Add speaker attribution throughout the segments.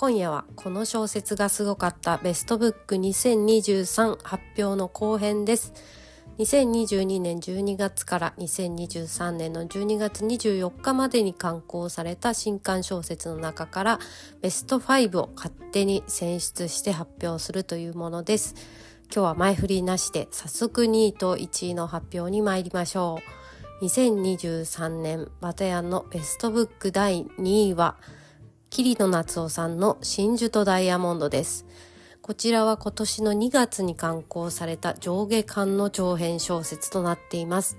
Speaker 1: 今夜はこの小説がすごかったベストブック2023発表の後編です。2022年12月から2023年の12月24日までに刊行された新刊小説の中からベスト5を勝手に選出して発表するというものです。今日は前振りなしで早速2位と1位の発表に参りましょう。2023年バタヤンのベストブック第2位は桐野夏夫さんの真珠とダイヤモンドです。こちらは今年の2月に刊行された上下巻の長編小説となっています。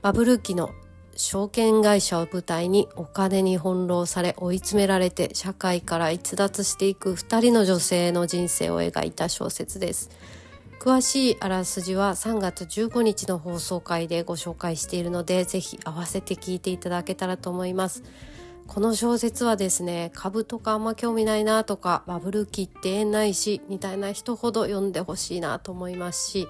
Speaker 1: バブル期の証券会社を舞台にお金に翻弄され追い詰められて社会から逸脱していく2人の女性の人生を描いた小説です。詳しいあらすじは3月15日の放送回でご紹介しているのでぜひ合わせて聞いていただけたらと思います。この小説はですね株とかあんま興味ないなとかバブル期って縁ないしみたいな人ほど読んでほしいなと思いますし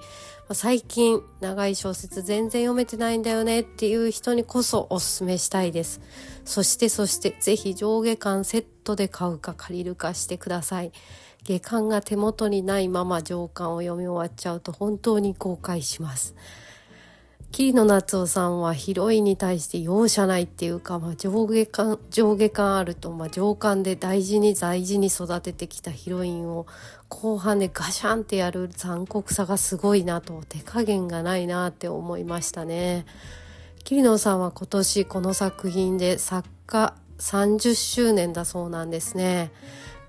Speaker 1: 最近長い小説全然読めてないんだよねっていう人にこそおすすめしたいです。そしてそしてぜひ上下巻セットで買うか借りるかしてください。下巻が手元にないまま上巻を読み終わっちゃうと本当に後悔します。桐野夏夫さんはヒロインに対して容赦ないっていうか、まあ、上下感上下感あると、まあ、上巻で大事に大事に育ててきたヒロインを後半でガシャンってやる残酷さがすごいなと手加減がないなって思いましたね。桐野さんは今年この作品で作家30周年だそうなんですね。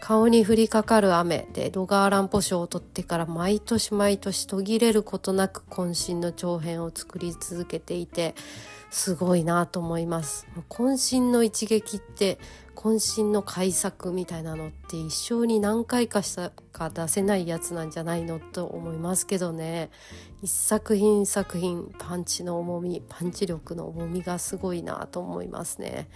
Speaker 1: 顔に降りかかる雨でロガーランポ賞を取ってから毎年毎年途切れることなく渾身の長編を作り続けていてすごいなと思います渾身の一撃って渾身の改作みたいなのって一生に何回かしたか出せないやつなんじゃないのと思いますけどね一作品作品パンチの重みパンチ力の重みがすごいなと思いますね。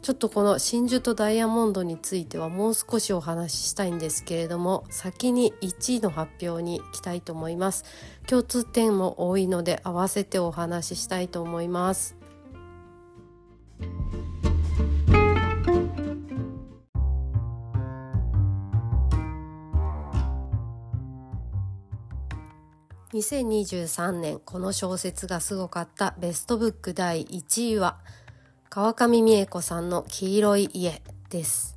Speaker 1: ちょっとこの真珠とダイヤモンドについてはもう少しお話ししたいんですけれども先に1位の発表に行きたいと思います。共通点も多いので合わせてお話ししたいと思います。2023年この小説がすごかった。ベストブック第1位は「川上美恵子さんの黄色い家です。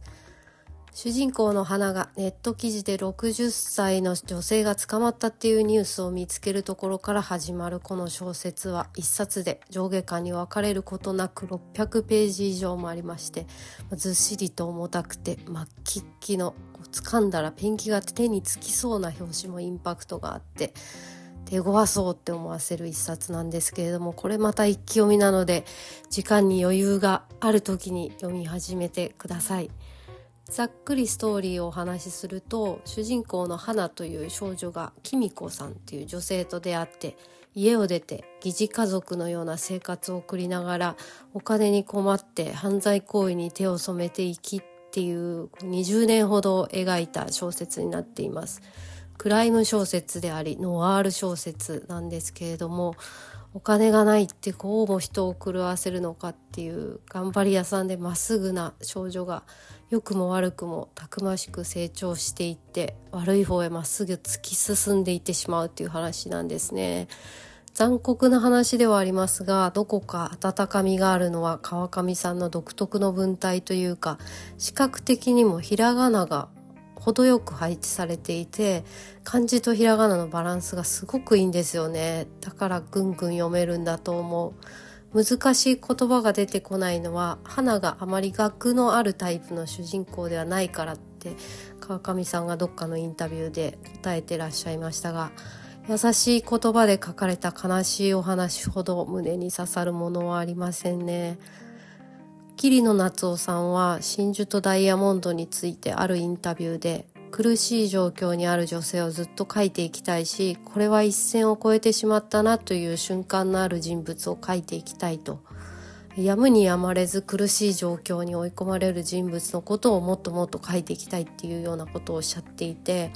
Speaker 1: 主人公の花がネット記事で60歳の女性が捕まったっていうニュースを見つけるところから始まるこの小説は一冊で上下巻に分かれることなく600ページ以上もありましてずっしりと重たくて末期っきの掴んだらペンキが手につきそうな表紙もインパクトがあって手強そうって思わせる一冊なんですけれどもこれまた一気読みなので時間に余裕がある時に読み始めてくださいざっくりストーリーをお話しすると主人公の花という少女がキミコさんっていう女性と出会って家を出て疑似家族のような生活を送りながらお金に困って犯罪行為に手を染めていきっていう20年ほど描いた小説になっています。クライム小説でありノワール小説なんですけれどもお金がないってこうも人を狂わせるのかっていう頑張り屋さんでまっすぐな少女が良くも悪くもたくましく成長していって悪い方へまっすぐ突き進んでいってしまうっていう話なんですね。残酷な話ではありますがどこか温かみがあるのは川上さんの独特の文体というか視覚的にもひらがなが程よく配置されていて漢字とひらがなのバランスがすごくいいんですよねだからぐんぐん読めるんだと思う難しい言葉が出てこないのは花があまり学のあるタイプの主人公ではないからって川上さんがどっかのインタビューで答えてらっしゃいましたが優しい言葉で書かれた悲しいお話ほど胸に刺さるものはありませんね。桐野夏夫さんは真珠とダイヤモンドについてあるインタビューで苦しい状況にある女性をずっと描いていきたいしこれは一線を越えてしまったなという瞬間のある人物を描いていきたいと。やむにやまれず苦しい状況に追い込まれる人物のことをもっともっと描いていきたいっていうようなことをおっしゃっていて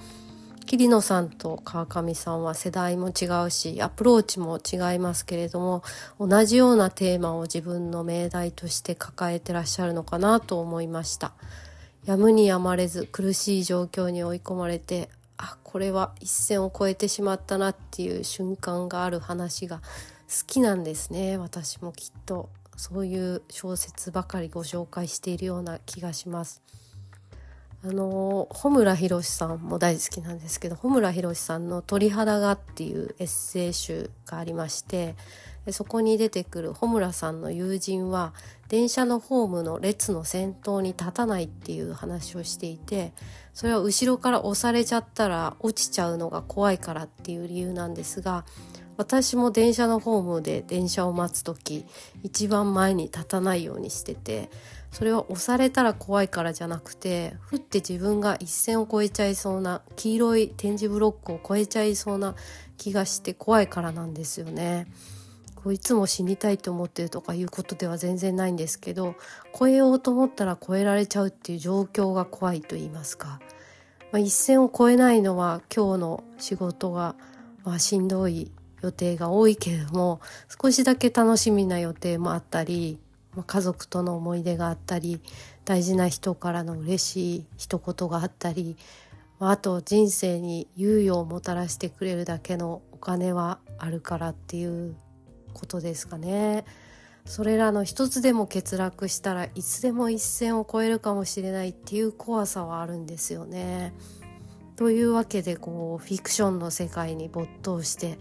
Speaker 1: 桐野さんと川上さんは世代も違うしアプローチも違いますけれども同じようなテーマを自分の命題として抱えてらっしゃるのかなと思いました。やむにやまれず苦しい状況に追い込まれてあこれは一線を越えてしまったなっていう瞬間がある話が好きなんですね。私もきっとそういう小説ばかりご紹介しているような気がします。あの穂村弘さんも大好きなんですけど穂村弘さんの「鳥肌が」っていうエッセイ集がありましてそこに出てくる穂村さんの友人は電車のホームの列の先頭に立たないっていう話をしていてそれは後ろから押されちゃったら落ちちゃうのが怖いからっていう理由なんですが私も電車のホームで電車を待つ時一番前に立たないようにしててそれは押されたら怖いからじゃなくてふって自分が一線を越えちゃいそうな黄色い点字ブロックを越えちゃいそうな気がして怖いからなんですよね。こういつも死にたいと思ってるとかいうことでは全然ないんですけど越えようと思ったら越えられちゃうっていう状況が怖いと言いますか、まあ、一線を越えないのは今日の仕事が、まあ、しんどい予定が多いけれども少しだけ楽しみな予定もあったり家族との思い出があったり大事な人からの嬉しい一言があったりあと人生に猶予をもたらしてくれるだけのお金はあるからっていうことですかね。それらの一つでも欠落したらいつでも一線を越えるかもしれないっていう怖さはあるんですよね。というわけでこうフィクションの世界に没頭して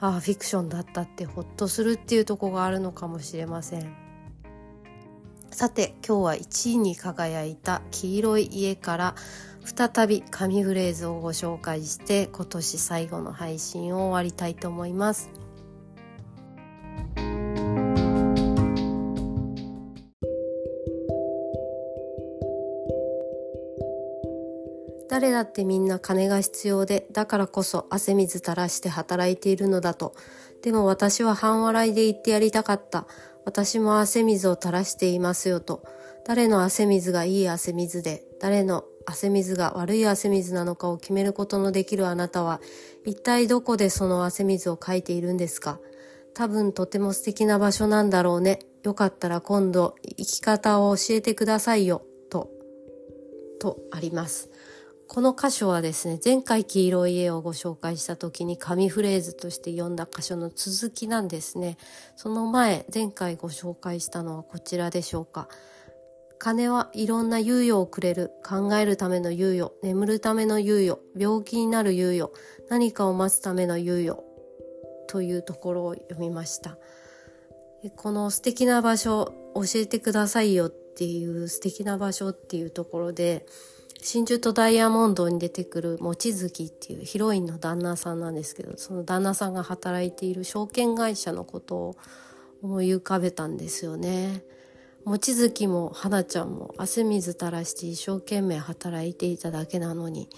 Speaker 1: ああフィクションだったってほっとするっていうとこがあるのかもしれませんさて今日は1位に輝いた黄色い家から再び紙フレーズをご紹介して今年最後の配信を終わりたいと思います。誰だってみんな金が必要で、だからこそ汗水垂らして働いているのだと。でも私は半笑いで言ってやりたかった。私も汗水を垂らしていますよと。誰の汗水がいい汗水で、誰の汗水が悪い汗水なのかを決めることのできるあなたは、一体どこでその汗水をかいているんですか？多分とても素敵な場所なんだろうね。よかったら今度生き方を教えてくださいよ。と、とあります。この箇所はですね前回黄色い絵をご紹介した時に紙フレーズとして読んだ箇所の続きなんですね。その前前回ご紹介したのはこちらでしょうか。金はいろんな猶予をくれる考えるための猶予眠るための猶予病気になる猶予何かを待つための猶予というところを読みました。この素敵な場所教えてくださいよっていう素敵な場所っていうところで真珠とダイヤモンドに出てくる望月っていうヒロインの旦那さんなんですけどその旦那さんが働いている証券会社のことを思い浮かべたんですよね。望月も花ちゃんも汗水垂らして一生懸命働いていただけなのに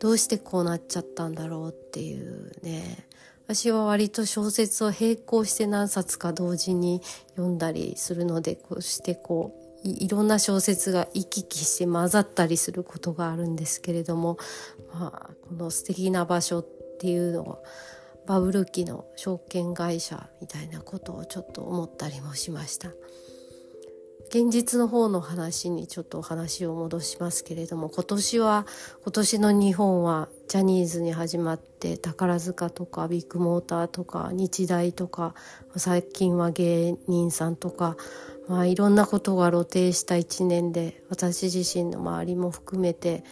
Speaker 1: どうしてこうなっちゃったんだろうっていうね私は割と小説を並行して何冊か同時に読んだりするのでこうしてこういろんな小説が行き来して混ざったりすることがあるんですけれども、まあ、この素敵な場所っていうのはバブル期の証券会社みたいなことをちょっと思ったりもしました。現実の方の話にちょっとお話を戻しますけれども今年は今年の日本はジャニーズに始まって宝塚とかビッグモーターとか日大とか最近は芸人さんとかまあ、いろんなことが露呈した一年で私自身の周りも含めて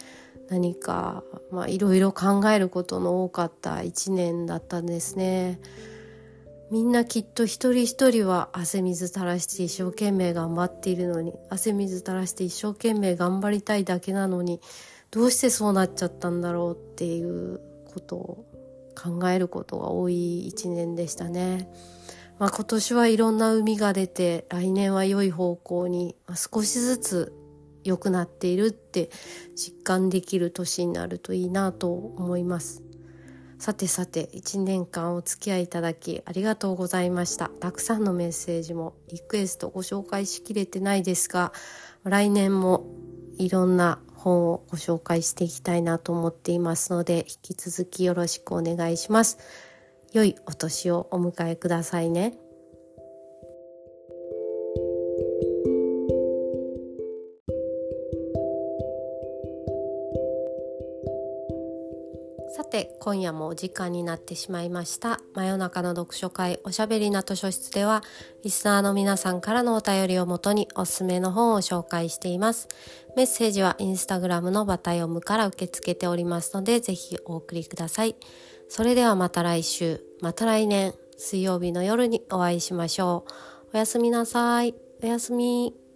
Speaker 1: 何か、まあ、いろいろ考えることの多かった一年だったんですね。みんなきっと一人一人は汗水垂らして一生懸命頑張っているのに汗水垂らして一生懸命頑張りたいだけなのにどうしてそうなっちゃったんだろうっていうことを考えることが多い一年でしたね。まあ、今年はいろんな海が出て来年は良い方向に少しずつ良くなっているって実感できる年になるといいなと思います。さてさて1年間お付き合いいただきありがとうございました。たくさんのメッセージもリクエストご紹介しきれてないですが来年もいろんな本をご紹介していきたいなと思っていますので引き続きよろしくお願いします。良いお年をお迎えくださいね。さて今夜もお時間になってしまいました。真夜中の読書会おしゃべりな図書室ではリスナーの皆さんからのお便りをもとにおすすめの本を紹介しています。メッセージはインスタグラムのバタ読むから受け付けておりますのでぜひお送りください。それではまた来週。また来年。水曜日の夜にお会いしましょう。おやすみなさい。おやすみ。